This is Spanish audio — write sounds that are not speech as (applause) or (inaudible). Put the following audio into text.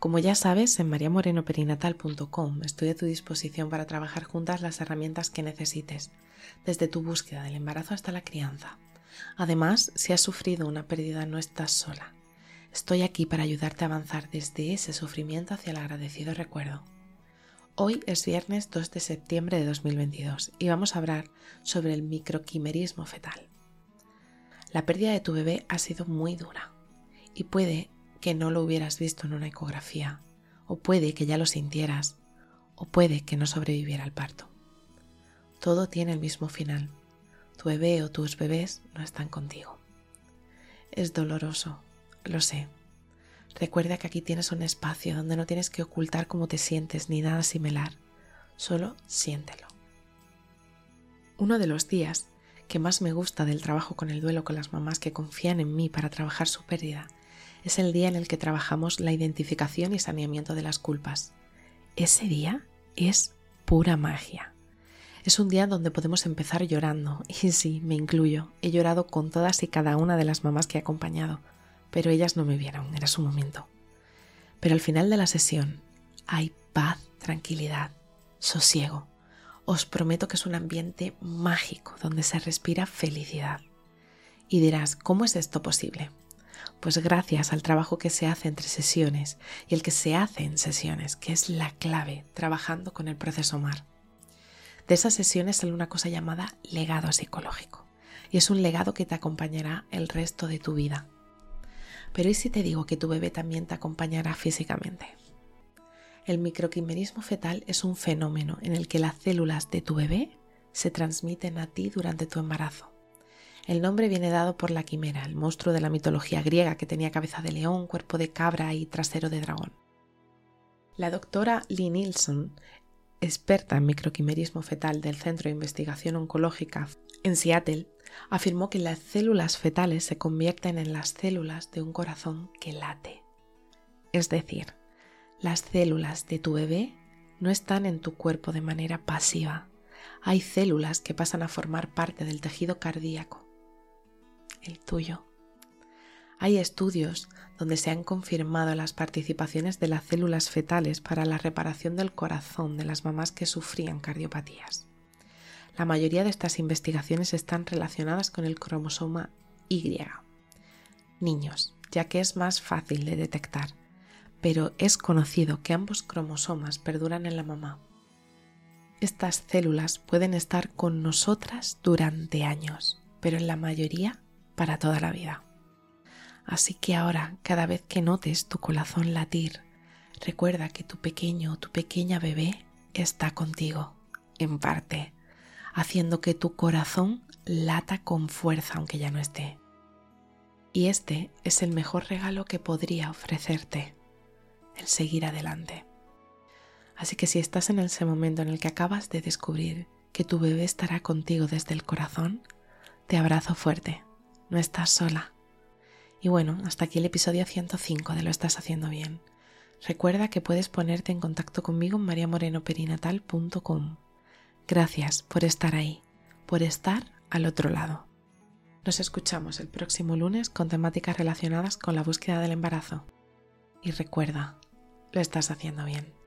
Como ya sabes, en mariamorenoperinatal.com estoy a tu disposición para trabajar juntas las herramientas que necesites, desde tu búsqueda del embarazo hasta la crianza. Además, si has sufrido una pérdida no estás sola. Estoy aquí para ayudarte a avanzar desde ese sufrimiento hacia el agradecido recuerdo. Hoy es viernes 2 de septiembre de 2022 y vamos a hablar sobre el microquimerismo fetal. La pérdida de tu bebé ha sido muy dura y puede que no lo hubieras visto en una ecografía, o puede que ya lo sintieras, o puede que no sobreviviera al parto. Todo tiene el mismo final. Tu bebé o tus bebés no están contigo. Es doloroso, lo sé. Recuerda que aquí tienes un espacio donde no tienes que ocultar cómo te sientes ni nada similar, solo siéntelo. Uno de los días que más me gusta del trabajo con el duelo con las mamás que confían en mí para trabajar su pérdida es el día en el que trabajamos la identificación y saneamiento de las culpas. Ese día es pura magia. Es un día donde podemos empezar llorando, (laughs) y sí, me incluyo, he llorado con todas y cada una de las mamás que he acompañado, pero ellas no me vieron, era su momento. Pero al final de la sesión hay paz, tranquilidad, sosiego. Os prometo que es un ambiente mágico donde se respira felicidad. Y dirás, ¿cómo es esto posible? Pues gracias al trabajo que se hace entre sesiones y el que se hace en sesiones, que es la clave trabajando con el proceso MAR. De esas sesiones sale una cosa llamada legado psicológico y es un legado que te acompañará el resto de tu vida. Pero ¿y si te digo que tu bebé también te acompañará físicamente? El microquimerismo fetal es un fenómeno en el que las células de tu bebé se transmiten a ti durante tu embarazo. El nombre viene dado por la quimera, el monstruo de la mitología griega que tenía cabeza de león, cuerpo de cabra y trasero de dragón. La doctora Lee Nielsen, experta en microquimerismo fetal del Centro de Investigación Oncológica en Seattle, afirmó que las células fetales se convierten en las células de un corazón que late. Es decir, las células de tu bebé no están en tu cuerpo de manera pasiva. Hay células que pasan a formar parte del tejido cardíaco el tuyo. Hay estudios donde se han confirmado las participaciones de las células fetales para la reparación del corazón de las mamás que sufrían cardiopatías. La mayoría de estas investigaciones están relacionadas con el cromosoma Y. Niños, ya que es más fácil de detectar, pero es conocido que ambos cromosomas perduran en la mamá. Estas células pueden estar con nosotras durante años, pero en la mayoría para toda la vida. Así que ahora, cada vez que notes tu corazón latir, recuerda que tu pequeño o tu pequeña bebé está contigo, en parte, haciendo que tu corazón lata con fuerza aunque ya no esté. Y este es el mejor regalo que podría ofrecerte, el seguir adelante. Así que si estás en ese momento en el que acabas de descubrir que tu bebé estará contigo desde el corazón, te abrazo fuerte no estás sola. Y bueno, hasta aquí el episodio 105 de Lo estás haciendo bien. Recuerda que puedes ponerte en contacto conmigo en mariamorenoperinatal.com. Gracias por estar ahí, por estar al otro lado. Nos escuchamos el próximo lunes con temáticas relacionadas con la búsqueda del embarazo. Y recuerda, lo estás haciendo bien.